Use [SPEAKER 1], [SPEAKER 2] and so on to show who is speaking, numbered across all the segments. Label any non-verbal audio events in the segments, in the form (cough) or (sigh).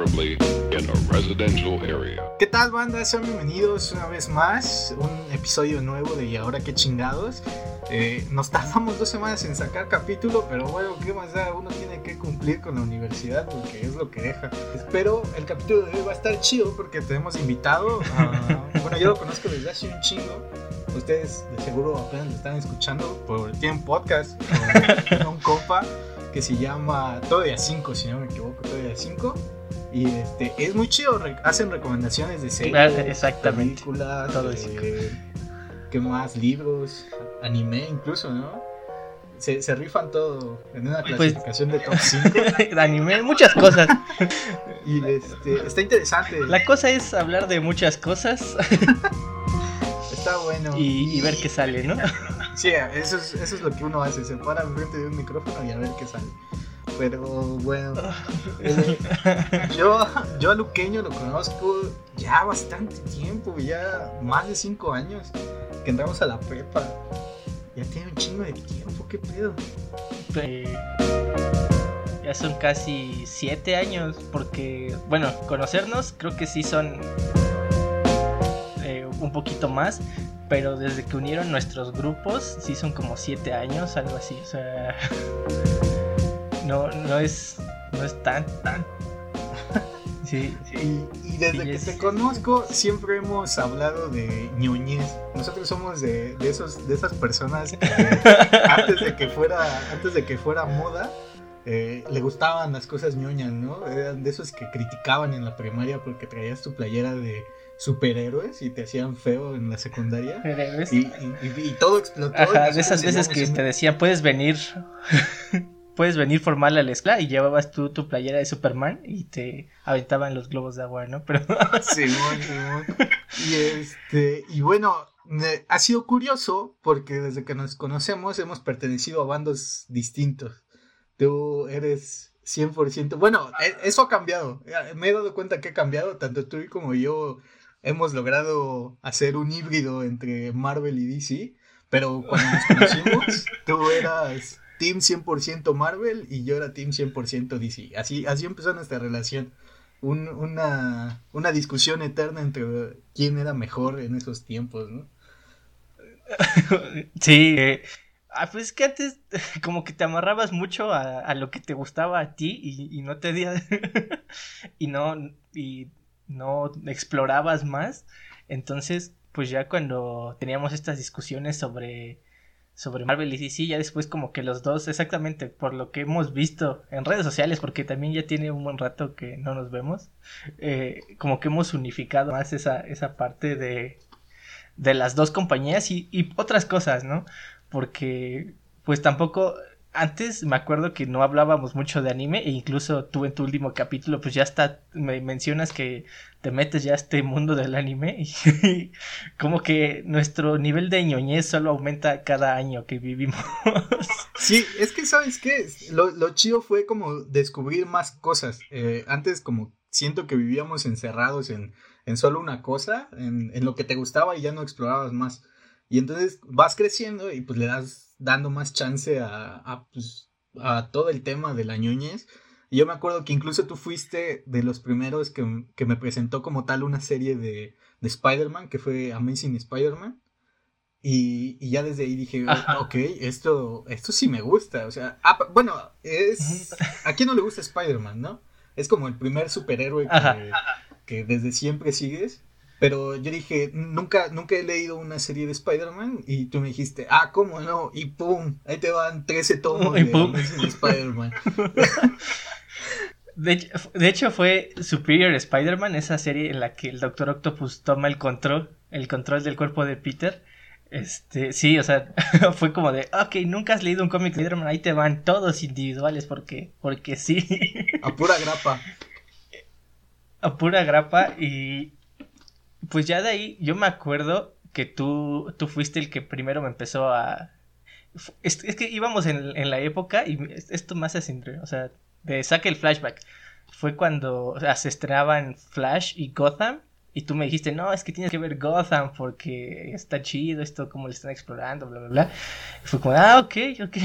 [SPEAKER 1] preferably in a residential area.
[SPEAKER 2] ¿Qué tal, banda? Sean bienvenidos una vez más. Un episodio nuevo de Y ahora qué chingados. Eh, nos tardamos dos semanas en sacar capítulo, pero bueno, ¿qué más da? Uno tiene que cumplir con la universidad porque es lo que deja. Espero el capítulo de hoy va a estar chido porque tenemos invitado a... (laughs) Bueno, yo lo conozco desde hace un chingo. Ustedes de seguro apenas lo están escuchando por tienen podcast con (laughs) un compa que se llama Todo de a 5, si no me equivoco, Todo de a 5. Y este, es muy chido, re- hacen recomendaciones de series,
[SPEAKER 3] Claro, exactamente.
[SPEAKER 2] películas,
[SPEAKER 3] Todo de
[SPEAKER 2] eh, ¿qué más? Libros, anime incluso, ¿no? Se, se rifan todo en una
[SPEAKER 3] Pues-
[SPEAKER 2] clasificación de top 5 (laughs)
[SPEAKER 3] de anime, muchas cosas. (laughs)
[SPEAKER 2] y este, está interesante,
[SPEAKER 3] La cosa es hablar de muchas cosas (laughs)
[SPEAKER 2] está bueno.
[SPEAKER 3] y, y ver qué sale, ¿no?
[SPEAKER 2] Sí, eso es, eso es lo que uno hace, se para enfrente de un micrófono y a ver qué sale. Pero bueno, (laughs) eh, yo, yo a Luqueño lo conozco ya bastante tiempo, ya más de 5 años que entramos a la prepa. Ya tiene un chingo de tiempo, qué pedo.
[SPEAKER 3] Eh, ya son casi siete años, porque, bueno, conocernos creo que sí son eh, un poquito más, pero desde que unieron nuestros grupos, sí son como siete años, algo así, o sea, (laughs) no, no es, no es tan, tan. (laughs) Sí,
[SPEAKER 2] Y, y desde
[SPEAKER 3] Sí,
[SPEAKER 2] que
[SPEAKER 3] es-
[SPEAKER 2] te conozco siempre hemos hablado de ñoñez. Nosotros somos de, de esos, de esas personas que (laughs) antes de que fuera, antes de que fuera moda, eh, le gustaban las cosas ñoñas, ¿no? Eran de esos que criticaban en la primaria porque traías tu playera de superhéroes y te hacían feo en la secundaria. Y, y- todo explotó.
[SPEAKER 3] Ajá, de esas veces que te decían, puedes venir, (laughs) puedes venir formal a la escuela y llevabas tú tu playera de Superman y te aventaban los globos de agua, ¿no? (laughs) Pero
[SPEAKER 2] Simón, Simón. Y este, y bueno, ha sido curioso porque desde que nos conocemos hemos pertenecido a bandos distintos. Tú eres 100%, bueno, e- eso ha cambiado. Eh, Me he dado cuenta que ha cambiado, tanto tú como yo hemos logrado hacer un híbrido entre Marvel y DC, pero cuando nos conocimos, (laughs) tú eras Team 100% Marvel y yo era Team 100% DC. Así, así empezó nuestra relación un- una, una discusión eterna entre quién era mejor en esos tiempos, ¿no? (laughs)
[SPEAKER 3] sí, eh, ah, pues es que antes (laughs) como que te amarrabas mucho a, a lo que te gustaba a ti y, no te di (laughs) y no y no explorabas más. Entonces, pues ya cuando teníamos estas discusiones sobre sobre Marvel y DC, ya después como que los dos, exactamente por lo que hemos visto en redes sociales, porque también ya tiene un buen rato que no nos vemos, eh, como que hemos unificado más esa, esa parte de, de las dos compañías y, y otras cosas, ¿no? Porque pues tampoco, antes me acuerdo que no hablábamos mucho de anime e incluso tú en tu último capítulo pues ya está, me mencionas que te metes ya a este mundo del anime (laughs) y como que nuestro nivel de ñoñez solo aumenta cada año que vivimos.
[SPEAKER 2] Sí, es que, ¿sabes qué? Lo, lo chido fue como descubrir más cosas. Eh, antes como siento que vivíamos encerrados en, en solo una cosa, en, en lo que te gustaba y ya no explorabas más. Y entonces vas creciendo y pues le das dando más chance a, a, pues, a todo el tema de la ñoñez. Y yo me acuerdo que incluso tú fuiste de los primeros que, que me presentó como tal una serie de, de Spider-Man, que fue Amazing Spider-Man. Y, y ya desde ahí dije,
[SPEAKER 3] Ajá.
[SPEAKER 2] ok, esto, esto sí me gusta. O sea, ah, bueno, es. ¿A quién no le gusta Spider-Man, no? Es como el primer superhéroe
[SPEAKER 3] Ajá.
[SPEAKER 2] que, que desde siempre sigues. Pero yo dije, nunca, nunca he leído una serie de Spider-Man. Y tú me dijiste, ah, ¿cómo no? Y pum, ahí te van 13 tomos
[SPEAKER 3] Y
[SPEAKER 2] de Spider-Man. (laughs)
[SPEAKER 3] De hecho, de hecho fue Superior Spider-Man, esa serie en la que el Doctor Octopus toma el control, el control del cuerpo de Peter. Este, sí, o sea, (laughs) fue como de, ok, nunca has leído un cómic de Spider-Man, ahí te van todos individuales porque, porque sí,
[SPEAKER 2] A pura grapa. (laughs)
[SPEAKER 3] a pura grapa y pues ya de ahí yo me acuerdo que tú, tú fuiste el que primero me empezó a... Es, que íbamos en, en la época y esto más hace o sea, de saque el flashback. Fue cuando o Flash y Gotham Y tú me dijiste, no, es que tienes que ver Gotham porque está chido esto, como le están explorando, bla, bla, bla. Y fue como, ah, ok, ok.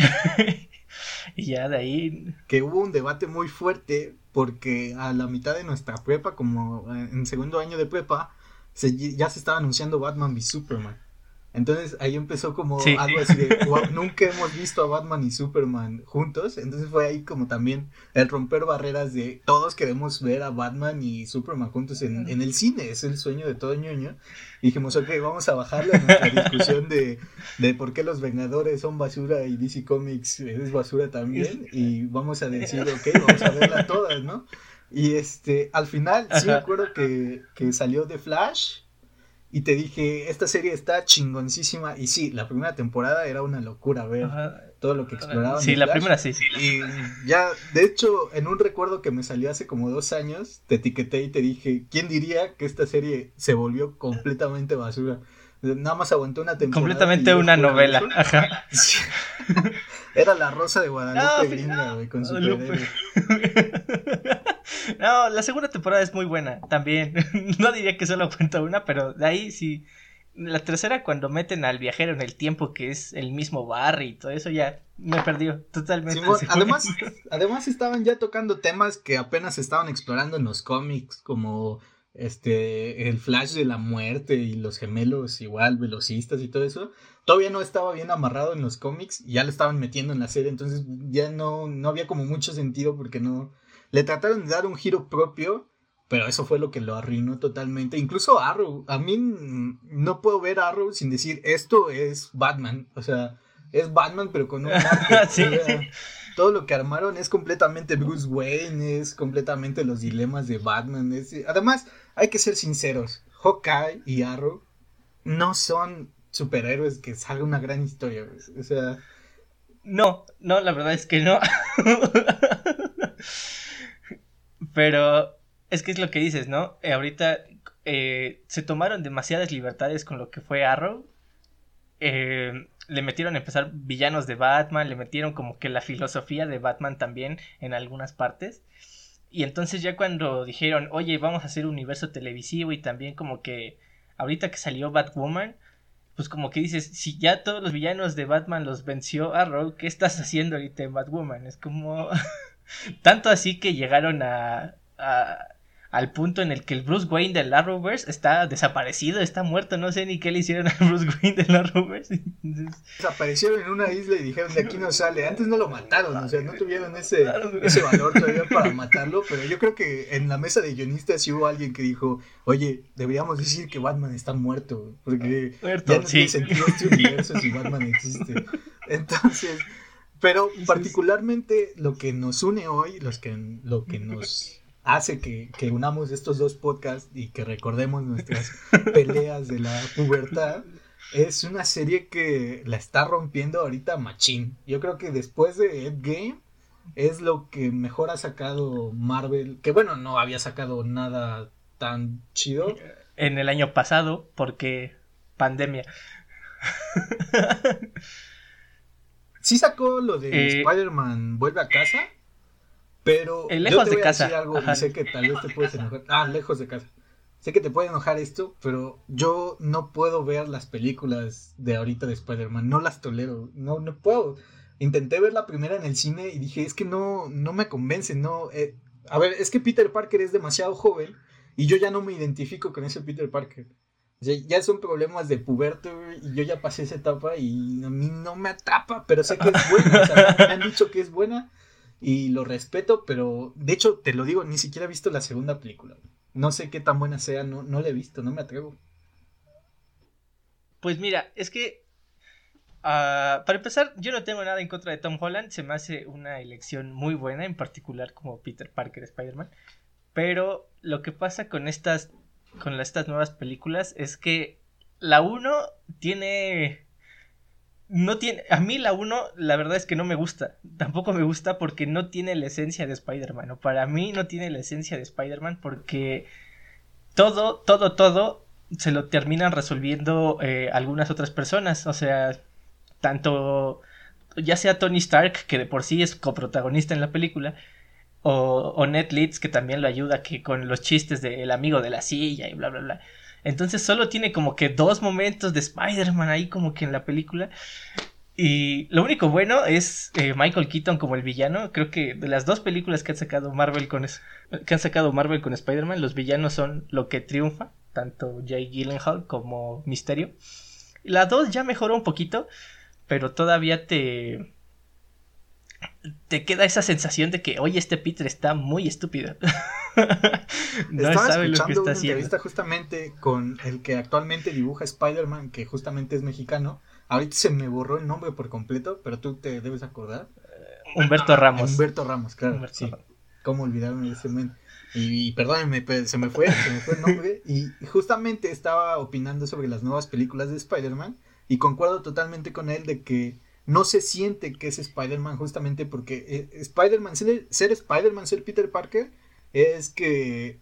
[SPEAKER 3] (laughs) y ya de ahí.
[SPEAKER 2] Que hubo un debate muy fuerte porque a la mitad de nuestra prepa, como en segundo año de prepa, ya se estaba anunciando Batman v Superman. Entonces ahí empezó como algo así de, nunca hemos visto a Batman y Superman juntos. Entonces fue ahí como también el romper barreras de todos queremos ver a Batman y Superman juntos en, el cine. Es el sueño de todo ñoño. Y dijimos, ok, vamos a bajarle a nuestra discusión de, de por qué los Vengadores son basura y DC Comics es basura también. Y vamos a decir, ok, vamos a verla todas, ¿no? Y este, al final, sí me acuerdo que, que salió The Flash y te dije, esta serie está chingoncísima. Y sí, la primera temporada era una locura ver todo lo que exploraban.
[SPEAKER 3] Sí, la primera sí, sí.
[SPEAKER 2] Y ya, de hecho, en un recuerdo que me salió hace como dos años, te etiqueté y te dije, ¿quién diría que esta serie se volvió completamente basura? Nada más aguantó una temporada.
[SPEAKER 3] Completamente una novela. Ajá. (laughs)
[SPEAKER 2] Era la rosa de Guadalupe gringa, güey, con su
[SPEAKER 3] No, la segunda temporada es muy buena también. (laughs) no diría que solo cuenta una, pero de ahí sí. La tercera, cuando meten al viajero en el tiempo, que es el mismo Barry y todo eso, ya me perdió totalmente.
[SPEAKER 2] además, (laughs) además estaban ya tocando temas que apenas estaban explorando en los cómics, como este el flash de la muerte y los gemelos igual velocistas y todo eso todavía no estaba bien amarrado en los cómics y ya lo estaban metiendo en la serie entonces ya no no había como mucho sentido porque no le trataron de dar un giro propio, pero eso fue lo que lo arruinó totalmente. Incluso Arrow, a mí no puedo ver Arrow sin decir esto es Batman, o sea, es Batman pero con un (laughs) todo lo que armaron es completamente Bruce Wayne, es completamente los dilemas de Batman. Además, hay que ser sinceros, Hawkeye y Arrow no son superhéroes que salga una gran historia, o sea...
[SPEAKER 3] No, no, la verdad es que no. (laughs) Pero es que es lo que dices, ¿no? Eh, ahorita eh, se tomaron demasiadas libertades con lo que fue Arrow. Eh, le metieron a empezar villanos de Batman, le metieron como que la filosofía de Batman también en algunas partes. Y entonces ya cuando dijeron, oye, vamos a hacer un universo televisivo y también como que ahorita que salió Batwoman, pues como que dices, si ya todos los villanos de Batman los venció Arrow, ¿qué estás haciendo ahorita en Batwoman? Es como... (laughs) Tanto así que llegaron a, al punto en el que el Bruce Wayne del Arrowverse está desaparecido, está muerto, no sé ni qué le hicieron al Bruce Wayne del Arrowverse.
[SPEAKER 2] Desaparecieron en una isla y dijeron de aquí no sale. Antes no lo mataron, o sea, no tuvieron ese, (laughs) ese valor todavía para matarlo, pero yo creo que en la mesa de guionistas sí hubo alguien que dijo, oye, deberíamos decir que Batman está muerto, porque ya no tiene sentido este universo si Batman existe. (laughs) Entonces pero particularmente lo que nos une hoy, los que, lo que nos (laughs) hace que, unamos estos dos podcasts y que recordemos nuestras (laughs) peleas de la pubertad, es una serie que la está rompiendo ahorita Machín. Yo creo que después de Endgame es lo que mejor ha sacado Marvel, que bueno, no había sacado nada tan chido.
[SPEAKER 3] En el año pasado, porque pandemia. (laughs)
[SPEAKER 2] Sí sacó lo de eh, Spider-Man vuelve a casa, pero
[SPEAKER 3] lejos yo te voy de a casa.
[SPEAKER 2] decir algo y sé que tal vez te puedes enojar. Ah, lejos de casa. Sé que te puede enojar esto, pero yo no puedo ver las películas de ahorita de Spider-Man, no las tolero, no, no puedo. Intenté ver la primera en el cine y dije, es que no, no me convence, no. Eh, a ver, es que Peter Parker es demasiado joven y yo ya no me identifico con ese Peter Parker ya son problemas de puberto y yo ya pasé esa etapa y a mí no me atrapa, pero sé que es (laughs) buena. o sea, me han dicho que es buena y lo respeto, pero de hecho, te lo digo, ni siquiera he visto la segunda película. No sé qué tan buena sea, no, no la he visto, no me atrevo.
[SPEAKER 3] Pues mira, es que ah, para empezar, yo no tengo nada en contra de Tom Holland, se me hace una elección muy buena, en particular como Peter Parker Spider-Man. Pero lo que pasa con estas con estas nuevas películas es que la 1 tiene no tiene a mí la 1 la verdad es que no me gusta tampoco me gusta porque no tiene la esencia de Spider-Man o para mí no tiene la esencia de Spider-Man porque todo todo todo se lo terminan resolviendo eh, algunas otras personas o sea tanto ya sea Tony Stark que de por sí es coprotagonista en la película O, o Leeds, que también lo ayuda que con los chistes del amigo de la silla y bla, bla, bla. Entonces solo tiene como que dos momentos de Spider-Man ahí como que en la película. Y lo único bueno es eh, Michael Keaton como el villano. Creo que de las dos películas que han sacado Marvel con que han sacado Marvel con Spider-Man, los villanos son lo que triunfa, tanto Jay Gyllenhaal como Misterio. La dos ya mejoró un poquito, pero todavía te te queda esa sensación de que, oye, este Peter está muy estúpido. (laughs)
[SPEAKER 2] no sabe lo que está una entrevista justamente con el que actualmente dibuja Spider-Man, que justamente es mexicano. Ahorita se me borró el nombre por completo, pero tú te debes acordar.
[SPEAKER 3] Humberto Ramos.
[SPEAKER 2] Humberto Ramos, claro. sí. ¿Cómo olvidarme de ese momento? Y, perdónenme, se me fue, se me fue el nombre. (laughs) Y justamente estaba opinando sobre las nuevas películas de Spider-Man. Y concuerdo totalmente con él de que no se siente que es Spider-Man justamente porque eh, Spider-Man, ser, ser Spider-Man, ser Peter Parker, es que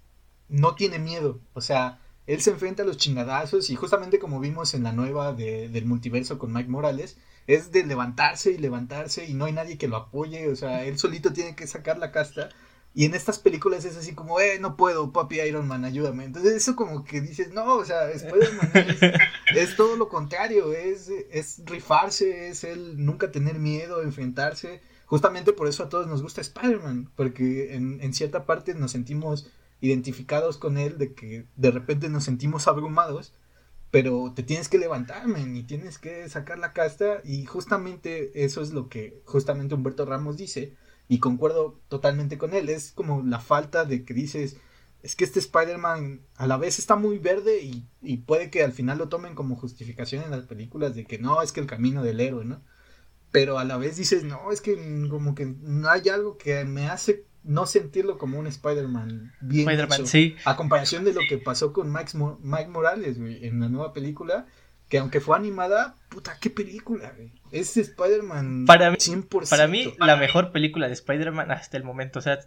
[SPEAKER 2] no tiene miedo. O sea, él se enfrenta a los chingadazos y justamente como vimos en la nueva del multiverso con Mike Morales, es de levantarse y levantarse y no hay nadie que lo apoye. O sea, él solito tiene que sacar la casta y en estas películas es así como, eh, no puedo, papi Iron Man, ayúdame. Entonces eso como que dices, no, o sea, Spider-Man (laughs) es, todo lo contrario, es, es rifarse, es el nunca tener miedo, enfrentarse. Justamente por eso a todos nos gusta Spider-Man, porque en, en cierta parte nos sentimos identificados con él, de que de repente nos sentimos abrumados, pero te tienes que levantar, man, y tienes que sacar la casta, y justamente eso es lo que justamente Humberto Ramos dice, y concuerdo totalmente con él. Es como la falta de que dices, es que este Spider-Man a la vez está muy verde y, y, puede que al final lo tomen como justificación en las películas de que no, es que el camino del héroe, ¿no? Pero a la vez dices, no, es que como que no hay algo que me hace no sentirlo como un Spider-Man bien
[SPEAKER 3] Spider sí.
[SPEAKER 2] A comparación de lo que pasó con Mike, Mike Morales, en la nueva película, que aunque fue animada, puta, qué película, güey. Es Spider-Man
[SPEAKER 3] para mí, 100%. Para mí, la mejor película de Spider-Man hasta el momento. O sea,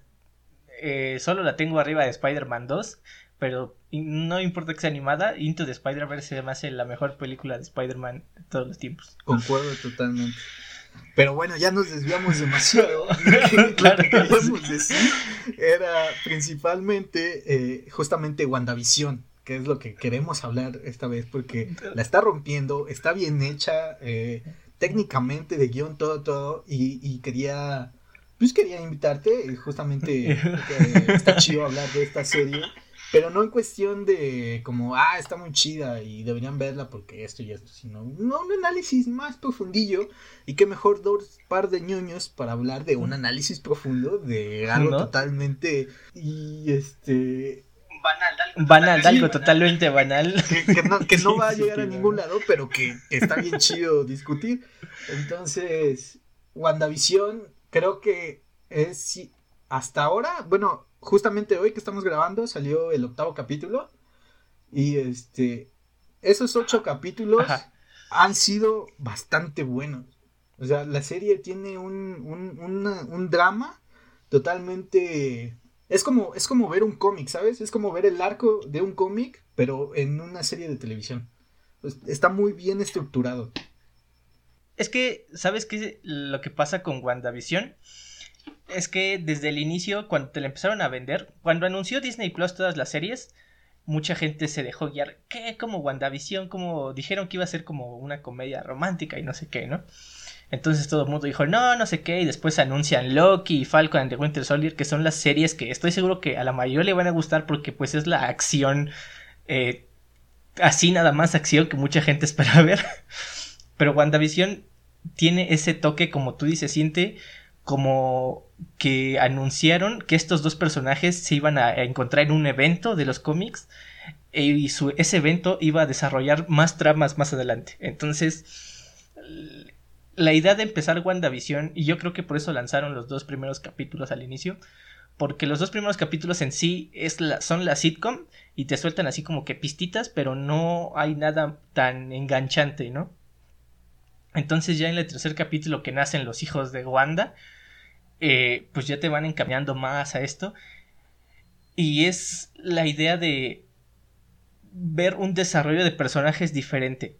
[SPEAKER 3] eh, solo la tengo arriba de Spider-Man 2. Pero no importa que sea animada, Into the Spider-Verse se me hace la mejor película de Spider-Man de todos los tiempos.
[SPEAKER 2] Concuerdo totalmente. Pero bueno, ya nos desviamos demasiado. (laughs)
[SPEAKER 3] claro
[SPEAKER 2] que podemos decir era principalmente, eh, justamente WandaVision que es lo que queremos hablar esta vez, porque la está rompiendo, está bien hecha, eh, técnicamente de guion, todo, todo, y, quería, pues quería invitarte, justamente (laughs) está chido hablar de esta serie, pero no en cuestión de como, ah, está muy chida y deberían verla porque esto y esto, sino no, un análisis más profundillo y qué mejor dos par de ñoños para hablar de un análisis profundo de algo totalmente y este
[SPEAKER 3] banal, algo totalmente banal. (laughs)
[SPEAKER 2] Que, no, va a llegar a ningún lado, pero que, está bien chido discutir. Entonces, WandaVision, creo que es hasta ahora, bueno, justamente hoy que estamos grabando salió el octavo capítulo. Y este, esos ocho capítulos han sido bastante buenos. O sea, la serie tiene un, un, un drama totalmente es como, es como ver un cómic, ¿sabes? Es como ver el arco de un cómic, pero en una serie de televisión. Pues, está muy bien estructurado.
[SPEAKER 3] Es que, ¿sabes qué? Lo que pasa con WandaVision es que desde el inicio, cuando te la empezaron a vender, cuando anunció Disney Plus todas las series, mucha gente se dejó guiar. ¿Qué? Como WandaVision, como dijeron que iba a ser como una comedia romántica y no sé qué, ¿no? Entonces todo el mundo dijo, no, no sé qué, y después anuncian Loki y Falcon and the Winter Soldier, que son las series que estoy seguro que a la mayoría le van a gustar porque pues es la acción, eh, así nada más acción que mucha gente (laughs) espera ver. Pero WandaVision tiene ese toque, como tú dices, siente como que anunciaron que estos dos personajes se iban a encontrar en un evento de los cómics y su, ese evento iba a desarrollar más tramas más adelante. Entonces la idea de empezar WandaVision, y yo creo que por eso lanzaron los dos primeros capítulos al inicio, porque los dos primeros capítulos en sí son la sitcom y te sueltan así como que pistitas, pero no hay nada tan enganchante, ¿no? Entonces ya en el tercer capítulo que nacen los hijos de Wanda, eh, pues ya te van encaminando más a esto. Y es la idea de ver un desarrollo de personajes diferente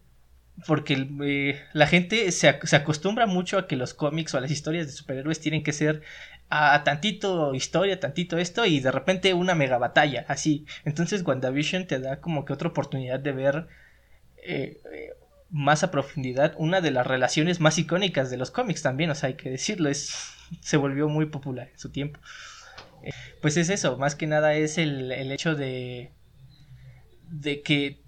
[SPEAKER 3] porque eh, la gente se, se, acostumbra mucho a que los cómics o las historias de superhéroes tienen que ser a tantito historia, tantito esto y de repente una mega batalla, así. Entonces WandaVision te da como que otra oportunidad de ver eh, eh, más a profundidad una de las relaciones más icónicas de los cómics también, o sea, hay que decirlo, es, se volvió muy popular en su tiempo. pues es eso, más que nada es el, el hecho de, de que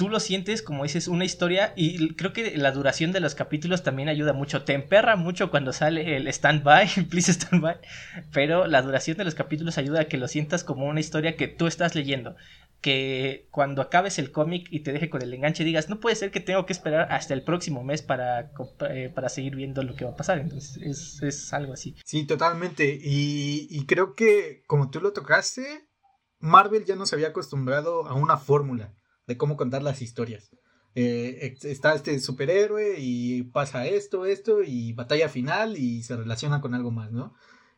[SPEAKER 3] tú lo sientes, como dices, una historia y creo que la duración de los capítulos también ayuda mucho. Te emperra mucho cuando sale el stand-by, (laughs) please stand-by, pero la duración de los capítulos ayuda a que lo sientas como una historia que tú estás leyendo. Que cuando acabes el cómic y te deje con el enganche digas, no puede ser que tengo que esperar hasta el próximo mes para, eh, para seguir viendo lo que va a pasar. Entonces es, algo así.
[SPEAKER 2] Sí, totalmente. Y, creo que como tú lo tocaste, Marvel ya nos había acostumbrado a una fórmula de cómo contar las historias. Eh, está este superhéroe y pasa esto, esto, y batalla final y se relaciona con algo más, ¿no?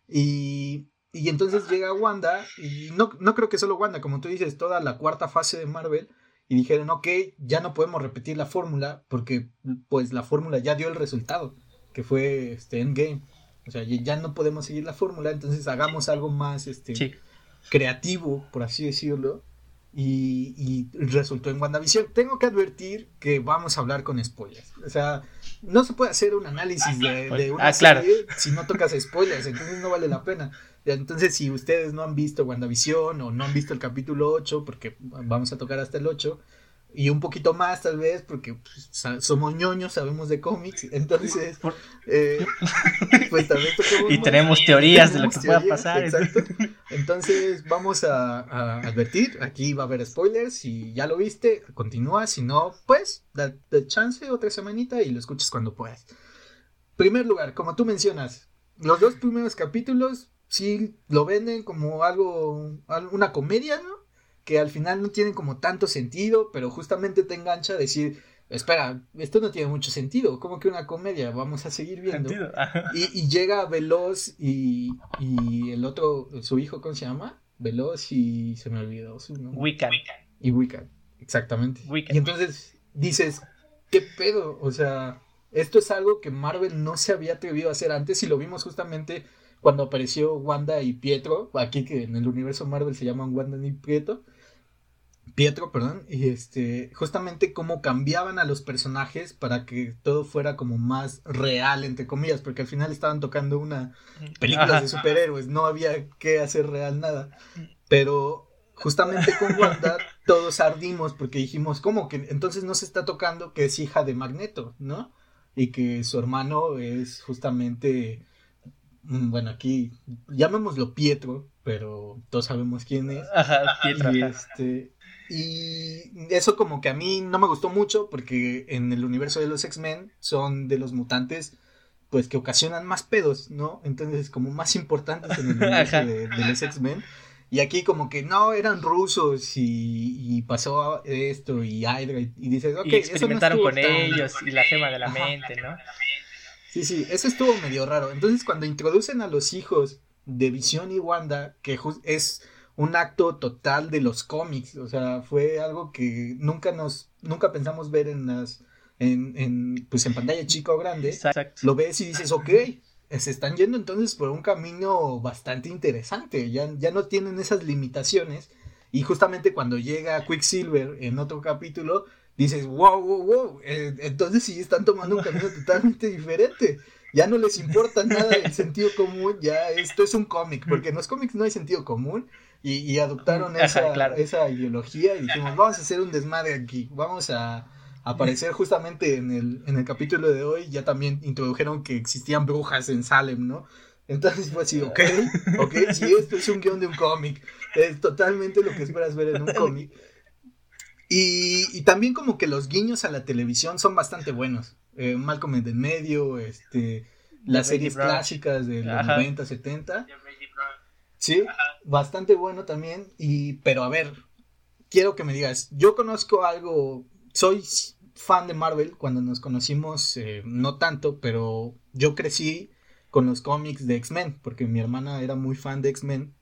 [SPEAKER 2] Y, y entonces llega Wanda, y no, no creo que solo Wanda, como tú dices, toda la cuarta fase de Marvel, y dijeron, ok, ya no podemos repetir la fórmula, porque pues la fórmula ya dio el resultado, que fue este Endgame. O sea, ya no podemos seguir la fórmula, entonces hagamos algo más este, creativo, por así decirlo, y, resultó en WandaVision. Tengo que advertir que vamos a hablar con spoilers. O sea, no se puede hacer un análisis de, de una
[SPEAKER 3] ah, serie
[SPEAKER 2] si no tocas spoilers, entonces no vale la pena. Entonces, si ustedes no han visto WandaVision o no han visto el capítulo 8, porque vamos a tocar hasta el 8, y un poquito más tal vez porque pues, somos ñoños, sabemos de cómics, entonces eh, (laughs)
[SPEAKER 3] pues también y tenemos teorías de lo que pueda pasar.
[SPEAKER 2] Entonces vamos a, advertir, aquí va a haber spoilers, si ya lo viste, continúa, si no, pues da, chance otra semanita y lo escuchas cuando puedas. Primer lugar, como tú mencionas, los dos primeros capítulos sí lo venden como algo, una comedia, ¿no? Que al final no tienen como tanto sentido, pero justamente te engancha a decir, espera, esto no tiene mucho sentido, como que una comedia, vamos a seguir viendo. Y, llega Veloz y, y, el otro, su hijo, ¿cómo se llama? Veloz y se me olvidó su nombre.
[SPEAKER 3] Wiccan.
[SPEAKER 2] Y Wiccan, exactamente. Y entonces dices, ¿qué pedo? O sea, esto es algo que Marvel no se había atrevido a hacer antes y lo vimos justamente cuando apareció Wanda y Pietro, aquí que en el universo Marvel se llaman Wanda y Pietro, Pietro, perdón, y este, justamente cómo cambiaban a los personajes para que todo fuera como más real, entre comillas, porque al final estaban tocando una película de superhéroes, no había que hacer real nada, pero justamente con Wanda (laughs) todos ardimos porque dijimos, ¿cómo que entonces no se está tocando que es hija de Magneto, ¿no? Y que su hermano es justamente Mm, bueno, aquí llamémoslo Pietro, pero todos sabemos quién es.
[SPEAKER 3] Ajá, Pietro.
[SPEAKER 2] Y, este, y eso como que a mí no me gustó mucho porque en el universo de los X-Men son de los mutantes pues que ocasionan más pedos, ¿no? Entonces como más importantes en el universo de, los X-Men. Y aquí como que no, eran rusos y, pasó esto y Hydra y, dices, ok,
[SPEAKER 3] y experimentaron con ellos y la gema de la mente, ¿no?
[SPEAKER 2] Sí, sí, eso estuvo medio raro. Entonces, cuando introducen a los hijos de Visión y Wanda, que es un acto total de los cómics, o sea, fue algo que nunca nos, nunca pensamos ver en las, en, en pues en pantalla chica o grande. Exacto. Lo ves y dices, ok, se están yendo entonces por un camino bastante interesante, ya, ya no tienen esas limitaciones. Y justamente cuando llega Quicksilver en otro capítulo, dices, wow, wow, wow, eh, entonces sí están tomando un camino (laughs) totalmente diferente. Ya no les importa nada el sentido común, ya esto es un cómic, porque en los cómics no hay sentido común y, adoptaron esa, esa ideología y dijimos, vamos a hacer un desmadre aquí, vamos a aparecer justamente en el, en el capítulo de hoy, ya también introdujeron que existían brujas en Salem, ¿no? Entonces fue así, ok, ok, si esto es un guion de un cómic, es totalmente lo que esperas ver en un cómic. Y, también como que los guiños a la televisión son bastante buenos. Eh, Malcolm en el medio, este, las series clásicas de los 90, 70. Sí, bastante bueno también. Y, pero a ver, quiero que me digas, yo conozco algo, soy fan de Marvel cuando nos conocimos, eh, no tanto, pero yo crecí con los cómics de X-Men, porque mi hermana era muy fan de X-Men.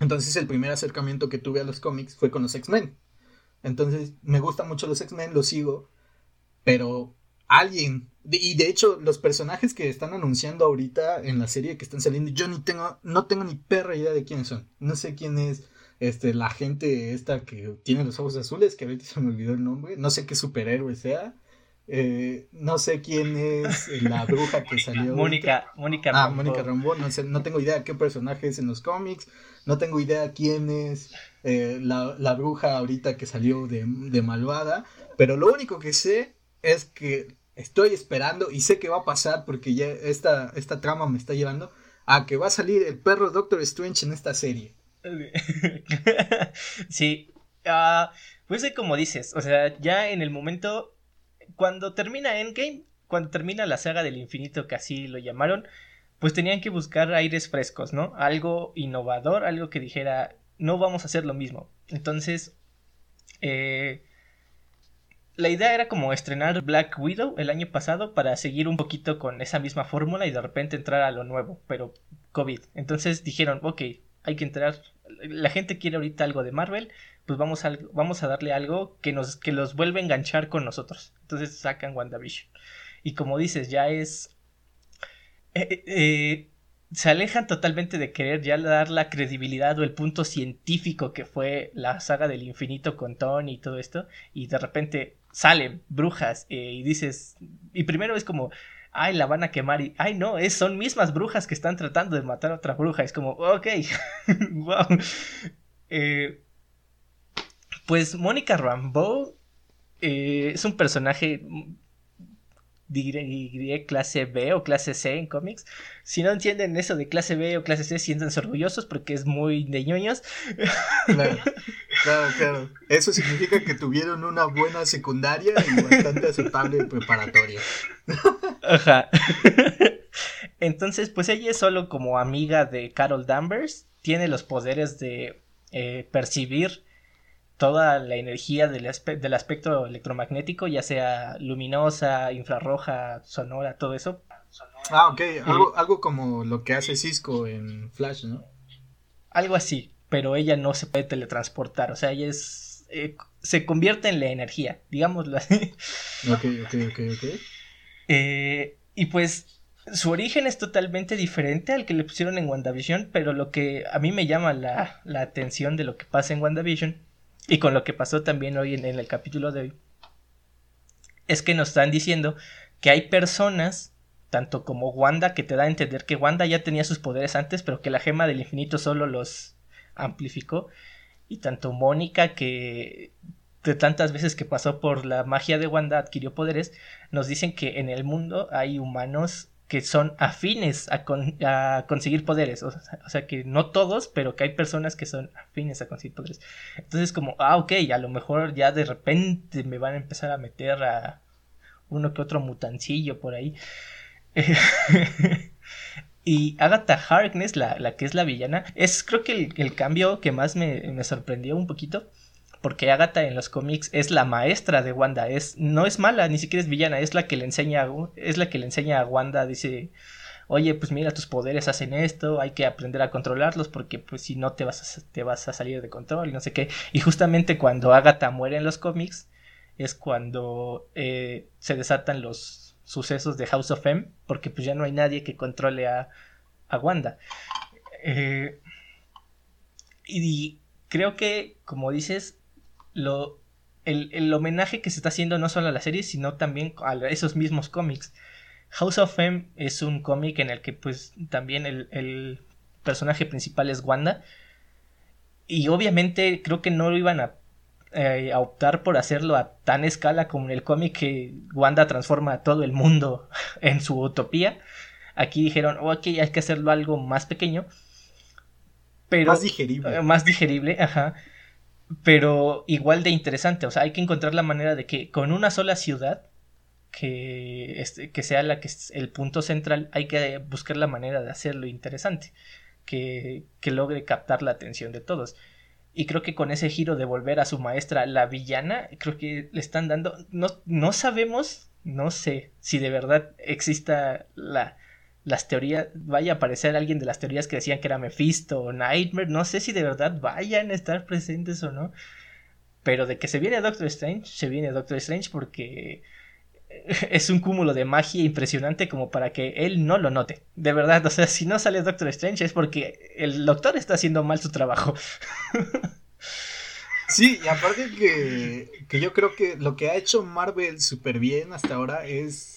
[SPEAKER 2] Entonces el primer acercamiento que tuve a los cómics fue con los X-Men. Entonces, me gustan mucho los X-Men, los sigo. pero alguien, y de hecho los personajes que están anunciando ahorita en la serie que están saliendo, yo ni tengo, no tengo ni perra idea de quiénes son, no sé quién es este, la gente esta que tiene los ojos azules, que ahorita (laughs) se me olvidó el nombre, no sé qué superhéroe sea, eh, no sé quién es la (laughs) bruja que salió.
[SPEAKER 3] Mónica, Mónica
[SPEAKER 2] Ah, Mónica Rambo. No, sé, no tengo idea qué personaje es en los cómics. No tengo idea quién es eh, la, bruja ahorita que salió de, de, Malvada. Pero lo único que sé es que estoy esperando y sé que va a pasar porque ya esta, esta trama me está llevando a que va a salir el perro Doctor Strange en esta serie. (laughs)
[SPEAKER 3] sí. Uh, pues como dices, o sea, ya en el momento cuando termina Endgame, cuando termina la saga del infinito, que así lo llamaron, pues tenían que buscar aires frescos, ¿no? Algo innovador, algo que dijera, no vamos a hacer lo mismo. Entonces, eh, la idea era como estrenar Black Widow el año pasado para seguir un poquito con esa misma fórmula y de repente entrar a lo nuevo, pero COVID. Entonces dijeron, ok, hay que entrar, la gente quiere ahorita algo de Marvel, pues vamos a, vamos a darle algo que, nos, que los vuelve a enganchar con nosotros. Entonces sacan WandaVision. Y como dices, ya es... Eh, eh, eh, se alejan totalmente de querer ya dar la credibilidad o el punto científico que fue la saga del infinito con Tony y todo esto. Y de repente salen brujas y dices... Y primero es como... Ay, la van a quemar y... Ay, no, es, son mismas brujas que están tratando de matar a otra bruja. Es como, ok, (laughs) wow. Eh, pues Mónica Rambeau eh, es un personaje diré, clase B o clase C en cómics. Si no entienden eso de clase B o clase C, siéntanse orgullosos porque es muy de ñoños.
[SPEAKER 2] Claro, (laughs) claro, claro. Eso significa que tuvieron una buena secundaria y bastante aceptable preparatoria.
[SPEAKER 3] Ajá. Entonces, pues ella es solo como amiga de Carol Danvers. Tiene los poderes de eh, percibir toda la energía del, del, aspecto electromagnético, ya sea luminosa, infrarroja, sonora, todo eso.
[SPEAKER 2] Ah, ok, algo, algo como lo que hace Cisco en Flash, ¿no?
[SPEAKER 3] Algo así, pero ella no se puede teletransportar, o sea, ella es... Eh, se convierte en la energía, digámoslo así.
[SPEAKER 2] Ok, ok, ok, ok.
[SPEAKER 3] Eh, y pues su origen es totalmente diferente al que le pusieron en WandaVision, pero lo que a mí me llama la, la atención de lo que pasa en WandaVision y con lo que pasó también hoy en, el capítulo de hoy, es que nos están diciendo que hay personas, tanto como Wanda, que te da a entender que Wanda ya tenía sus poderes antes, pero que la gema del infinito solo los amplificó, y tanto Mónica, que de tantas veces que pasó por la magia de Wanda adquirió poderes, nos dicen que en el mundo hay humanos que son afines a, conseguir poderes. O sea, que no todos, pero que hay personas que son afines a conseguir poderes. Entonces, como, ah, ok, a lo mejor ya de repente me van a empezar a meter a uno que otro mutancillo por ahí. (laughs) y Agatha Harkness, la, la, que es la villana, es creo que el, cambio que más me, me sorprendió un poquito porque Agatha en los cómics es la maestra de Wanda, es no es mala, ni siquiera es villana, es la que le enseña es la que le enseña a Wanda, dice, "Oye, pues mira, tus poderes hacen esto, hay que aprender a controlarlos porque pues si no te vas a, te vas a salir de control y no sé qué." Y justamente cuando Agatha muere en los cómics es cuando eh, se desatan los sucesos de House of M, porque pues ya no hay nadie que controle a, a Wanda. Eh, y creo que, como dices, lo, el, homenaje que se está haciendo no solo a la serie, sino también a esos mismos cómics. House of M es un cómic en el que pues también el, personaje principal es Wanda. Y obviamente creo que no lo iban a, eh, a optar por hacerlo a tan escala como en el cómic que Wanda transforma a todo el mundo (laughs) en su utopía. Aquí dijeron, ok, hay que hacerlo algo más pequeño. Pero,
[SPEAKER 2] más digerible.
[SPEAKER 3] más digerible, ajá pero igual de interesante. O sea, hay que encontrar la manera de que con una sola ciudad, que, este, que sea la que es el punto central, hay que buscar la manera de hacerlo interesante, que, que logre captar la atención de todos. Y creo que con ese giro de volver a su maestra, la villana, creo que le están dando. No, no sabemos, no sé si de verdad exista la, las teorías, vaya a aparecer alguien de las teorías que decían que era Mephisto o Nightmare, no sé si de verdad vayan a estar presentes o no, pero de que se viene Doctor Strange, se viene Doctor Strange porque (laughs) es un cúmulo de magia impresionante como para que él no lo note. De verdad, o sea, si no sale Doctor Strange es porque el doctor está haciendo mal su trabajo. (laughs)
[SPEAKER 2] Sí, y aparte que, que yo creo que lo que ha hecho Marvel súper bien hasta ahora es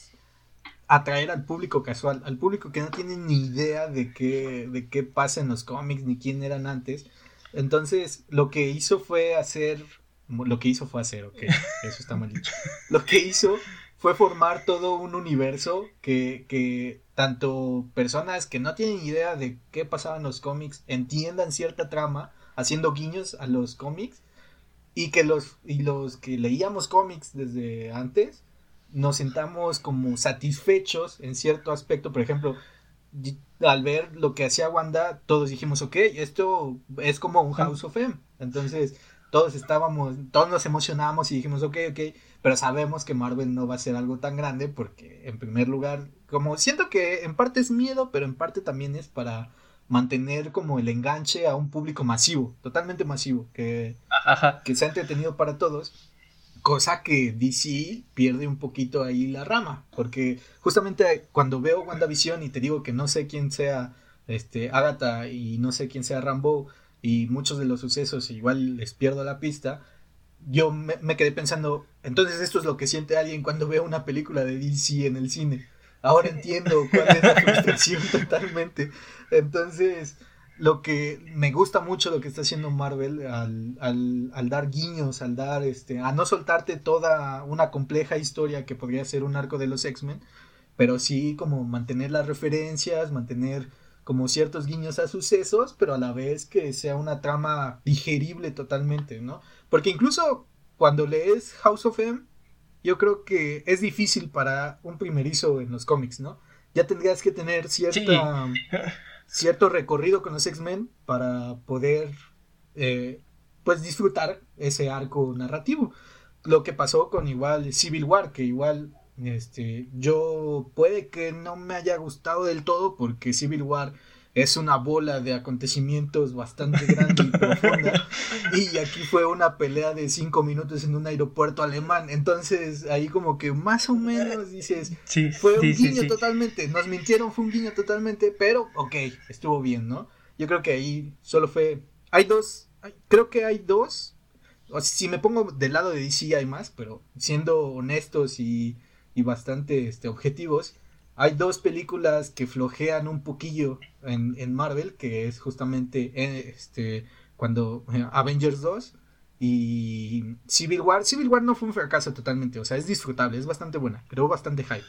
[SPEAKER 2] atraer al público casual, al público que no tiene ni idea de qué, de qué pasa en los cómics ni quién eran antes. Entonces, lo que hizo fue hacer, lo que hizo fue hacer, ok, (laughs) eso está mal dicho. Lo que hizo fue formar todo un universo que, que tanto personas que no tienen idea de qué pasaba en los cómics entiendan cierta trama, haciendo guiños a los cómics, y que los, y los que leíamos cómics desde antes nos sentamos como satisfechos en cierto aspecto, por ejemplo, al ver lo que hacía Wanda, todos dijimos, ok, esto es como un House of M. Entonces, todos estábamos, todos nos emocionamos y dijimos, ok, ok, pero sabemos que Marvel no va a ser algo tan grande porque, en primer lugar, como siento que en parte es miedo, pero en parte también es para mantener como el enganche a un público masivo, totalmente masivo, que, que se ha entretenido para todos. Cosa que DC pierde un poquito ahí la rama. Porque justamente cuando veo WandaVision y te digo que no sé quién sea este, Agatha y no sé quién sea Rambo y muchos de los sucesos igual les pierdo la pista, yo me, me, quedé pensando, entonces esto es lo que siente alguien cuando ve una película de DC en el cine. Ahora entiendo cuál es la frustración (laughs) totalmente. Entonces, lo que me gusta mucho lo que está haciendo Marvel al, al, al, dar guiños, al dar este, a no soltarte toda una compleja historia que podría ser un arco de los X-Men, pero sí como mantener las referencias, mantener como ciertos guiños a sucesos, pero a la vez que sea una trama digerible totalmente, ¿no? Porque incluso cuando lees House of M, yo creo que es difícil para un primerizo en los cómics, ¿no? Ya tendrías que tener cierta (laughs) cierto recorrido con los X-Men para poder eh, pues disfrutar ese arco narrativo. Lo que pasó con igual Civil War, que igual este yo puede que no me haya gustado del todo porque Civil War es una bola de acontecimientos bastante grande y profunda. (laughs) Y aquí fue una pelea de cinco minutos en un aeropuerto alemán. Entonces, ahí como que más o menos dices, fue un guiño totalmente. Nos mintieron, fue un guiño totalmente, pero ok, estuvo bien, ¿no? Yo creo que ahí solo fue. Hay dos, creo que hay dos. O si me pongo del lado de DC hay más, pero siendo honestos y, y bastante este, objetivos, hay dos películas que flojean un poquillo en, Marvel, que es justamente eh, este, cuando eh, Avengers 2 y Civil War. Civil War no fue un fracaso totalmente, o sea, es disfrutable, es bastante buena, creó bastante hype.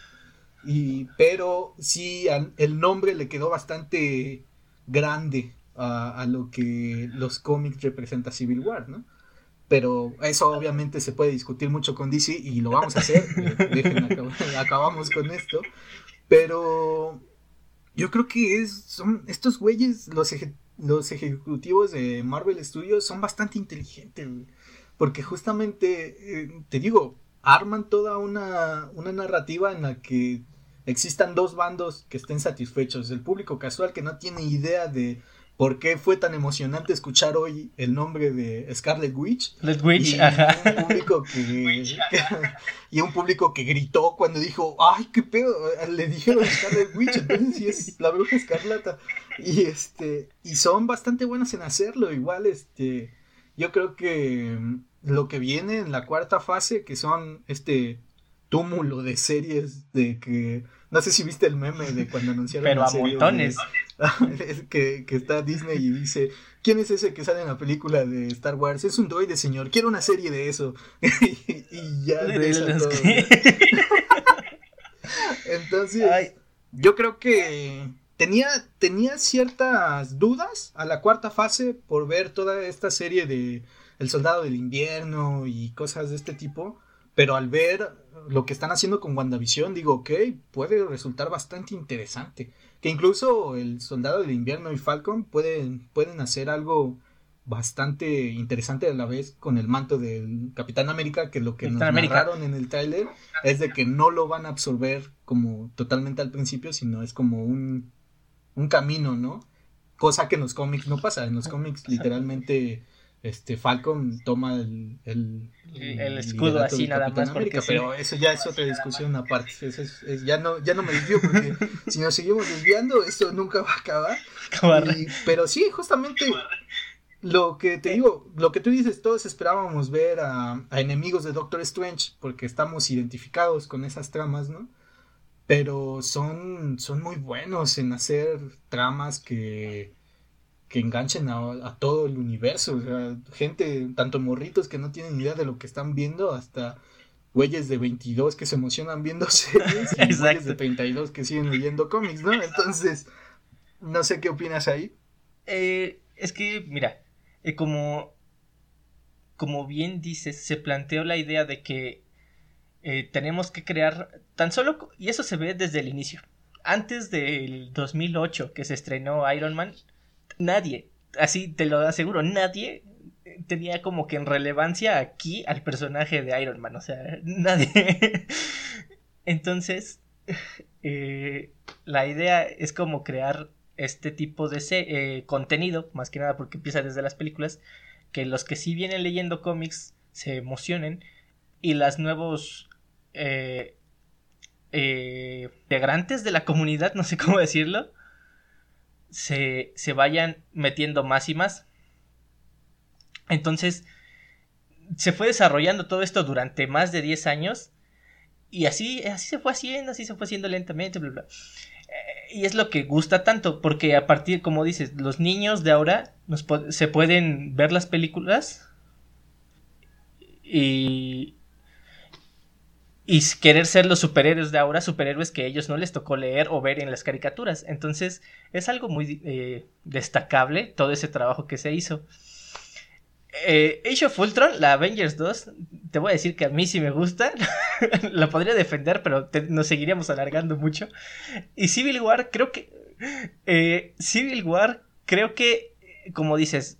[SPEAKER 2] Y, pero sí, el nombre le quedó bastante grande a, lo que los cómics representa Civil War, ¿no? Pero eso obviamente se puede discutir mucho con DC y lo vamos a hacer. (laughs) acabamos con esto. Pero yo creo que es, son estos güeyes, los, los ejecutivos de Marvel Studios son bastante inteligentes, Porque justamente, eh, te digo, arman toda una, una narrativa en la que existan dos bandos que estén satisfechos. El público casual que no tiene idea de por qué fue tan emocionante escuchar hoy el nombre de Scarlet Witch.
[SPEAKER 3] Scarlet Witch,
[SPEAKER 2] y
[SPEAKER 3] ajá.
[SPEAKER 2] Un público que, (laughs) y un público que gritó cuando dijo, ay, qué pedo, le dijeron Scarlet Witch, entonces sí es la bruja escarlata. Y este, y son bastante buenas en hacerlo, igual este, yo creo que lo que viene en la cuarta fase, que son este túmulo de series de que no sé si viste el meme de cuando anunciaron
[SPEAKER 3] Pero a montones. (laughs)
[SPEAKER 2] que, que, está Disney y dice, ¿quién es ese que sale en la película de Star Wars? Es un droide, señor, quiero una serie de eso. (laughs) y, ya (laughs) Entonces, yo creo que tenía, tenía ciertas dudas a la cuarta fase por ver toda esta serie de El Soldado del Invierno y cosas de este tipo, pero al ver lo que están haciendo con WandaVision, digo, ok, puede resultar bastante interesante que incluso el Soldado del Invierno y Falcon pueden, pueden hacer algo bastante interesante a la vez con el manto del Capitán América, que lo que nos narraron en el tráiler es de que no lo van a absorber como totalmente al principio, sino es como un, un camino, ¿no? Cosa que en los cómics no pasa, en los cómics literalmente este Falcon toma el,
[SPEAKER 3] el, el escudo así nada más
[SPEAKER 2] América, pero eso ya es otra discusión aparte eso es, ya no ya no me desvío porque (laughs) si nos seguimos desviando esto nunca va a acabar. Pero sí justamente lo que te digo lo que tú dices todos esperábamos ver a, a enemigos de Doctor Strange porque estamos identificados con esas tramas no pero son son muy buenos en hacer tramas que que enganchen a, todo el universo. O sea, gente, tanto morritos que no tienen idea de lo que están viendo, hasta güeyes de 22 que se emocionan viendo (laughs) series y güeyes de 32 que siguen leyendo cómics, ¿no? Entonces, no sé qué opinas ahí.
[SPEAKER 3] Eh, es que, mira, eh, como, como bien dices, se planteó la idea de que eh, tenemos que crear tan solo, y eso se ve desde el inicio. Antes del 2008 que se estrenó Iron Man, nadie, así te lo aseguro, nadie tenía como que en relevancia aquí al personaje de Iron Man, o sea, (laughs) nadie. Entonces, (sighs) eh, la idea es como crear este tipo de eh, contenido, más que nada porque empieza desde las películas, que los que sí vienen leyendo cómics se emocionen y las nuevos eh, integrantes de la comunidad, (laughs) no sé cómo decirlo, se, se vayan metiendo más y más. Entonces, se fue desarrollando todo esto durante más de 10 años. Y así, así se fue haciendo, así se fue haciendo lentamente. Eh, y es lo que gusta tanto, porque a partir, como dices, los niños de ahora se pueden ver las películas y, y querer ser los superhéroes de ahora, superhéroes que ellos no les tocó leer o ver en las caricaturas. Entonces es algo muy eh, destacable todo ese trabajo que se hizo. Eh, Age of Ultron, la Avengers 2, te voy a decir que a mí sí me gusta, (laughs) la podría defender, pero nos seguiríamos alargando mucho. Y Civil War, creo que... Eh, Civil War, creo que, como dices,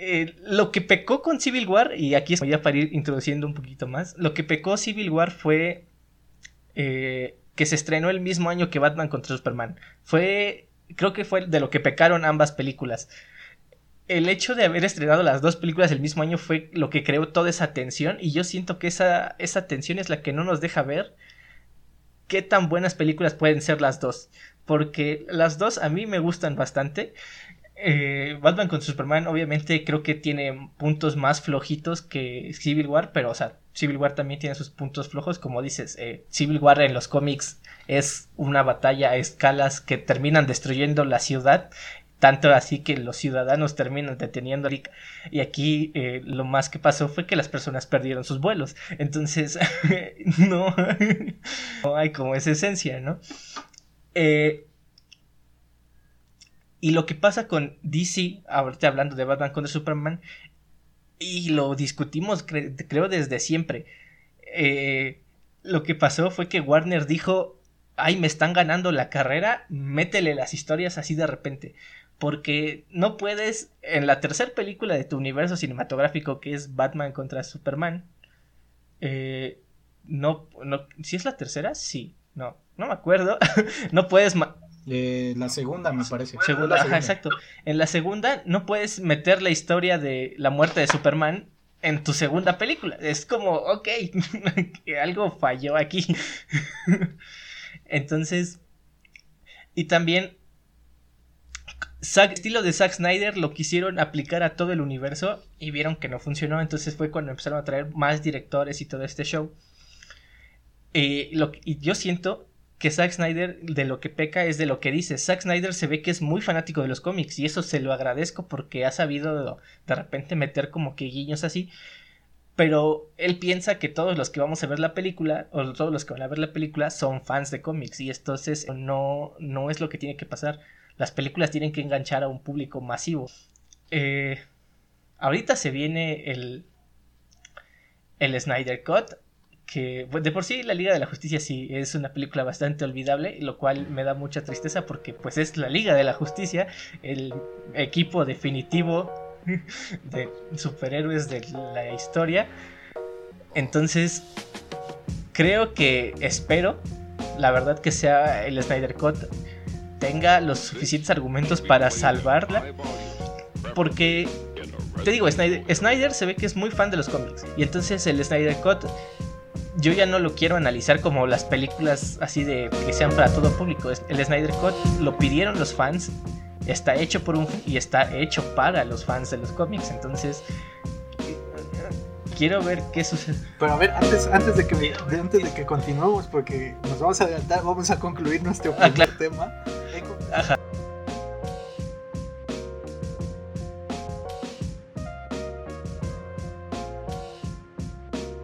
[SPEAKER 3] eh, lo que pecó con Civil War, y aquí voy a ir introduciendo un poquito más, lo que pecó Civil War fue eh, que se estrenó el mismo año que Batman contra Superman. Fue, creo que fue de lo que pecaron ambas películas. El hecho de haber estrenado las dos películas el mismo año fue lo que creó toda esa tensión y yo siento que esa, esa tensión es la que no nos deja ver qué tan buenas películas pueden ser las dos. Porque las dos a mí me gustan bastante. Eh, Batman con Superman obviamente creo que tiene puntos más flojitos que Civil War, pero o sea, Civil War también tiene sus puntos flojos, como dices, eh, Civil War en los cómics es una batalla a escalas que terminan destruyendo la ciudad, tanto así que los ciudadanos terminan deteniendo y aquí eh, lo más que pasó fue que las personas perdieron sus vuelos, entonces (laughs) no, (laughs) no hay como esa esencia, ¿no? Eh, y lo que pasa con DC, ahorita hablando de Batman contra Superman, y lo discutimos creo desde siempre, eh, lo que pasó fue que Warner dijo, ay, me están ganando la carrera, métele las historias así de repente. Porque no puedes, en la tercera película de tu universo cinematográfico, que es Batman contra Superman, eh, no, no, si es la tercera, sí, no, no me acuerdo, (laughs) no puedes
[SPEAKER 2] eh, la segunda, me parece.
[SPEAKER 3] Segunda, exacto. En la segunda no puedes meter la historia de la muerte de Superman en tu segunda película. Es como, ok, (laughs) algo falló aquí. Entonces, y también, estilo de Zack Snyder lo quisieron aplicar a todo el universo y vieron que no funcionó. Entonces fue cuando empezaron a traer más directores y todo este show. Eh, lo, y yo siento que Zack Snyder de lo que peca es de lo que dice. Zack Snyder se ve que es muy fanático de los cómics y eso se lo agradezco porque ha sabido de repente meter como que guiños así. Pero él piensa que todos los que vamos a ver la película, o todos los que van a ver la película, son fans de cómics. Y entonces no, no es lo que tiene que pasar. Las películas tienen que enganchar a un público masivo. Eh, ahorita se viene el, el Snyder Cut que pues, de por sí la Liga de la Justicia sí es una película bastante olvidable, lo cual me da mucha tristeza porque pues es la Liga de la Justicia, el equipo definitivo (laughs) de superhéroes de la historia. Entonces, creo que espero, la verdad que sea el Snyder Cut tenga los suficientes argumentos para salvarla porque te digo, Snyder, Snyder se ve que es muy fan de los cómics. Y entonces el Snyder Cut yo ya no lo quiero analizar como las películas así de que sean para todo público. El Snyder Cut lo pidieron los fans, está hecho por un y está hecho para los fans de los cómics. Entonces quiero ver qué sucede.
[SPEAKER 2] Pero a ver, antes, antes de que antes de que continuemos, porque nos vamos a adelantar, vamos a concluir nuestro
[SPEAKER 3] Ah,
[SPEAKER 2] tema.
[SPEAKER 3] Ajá.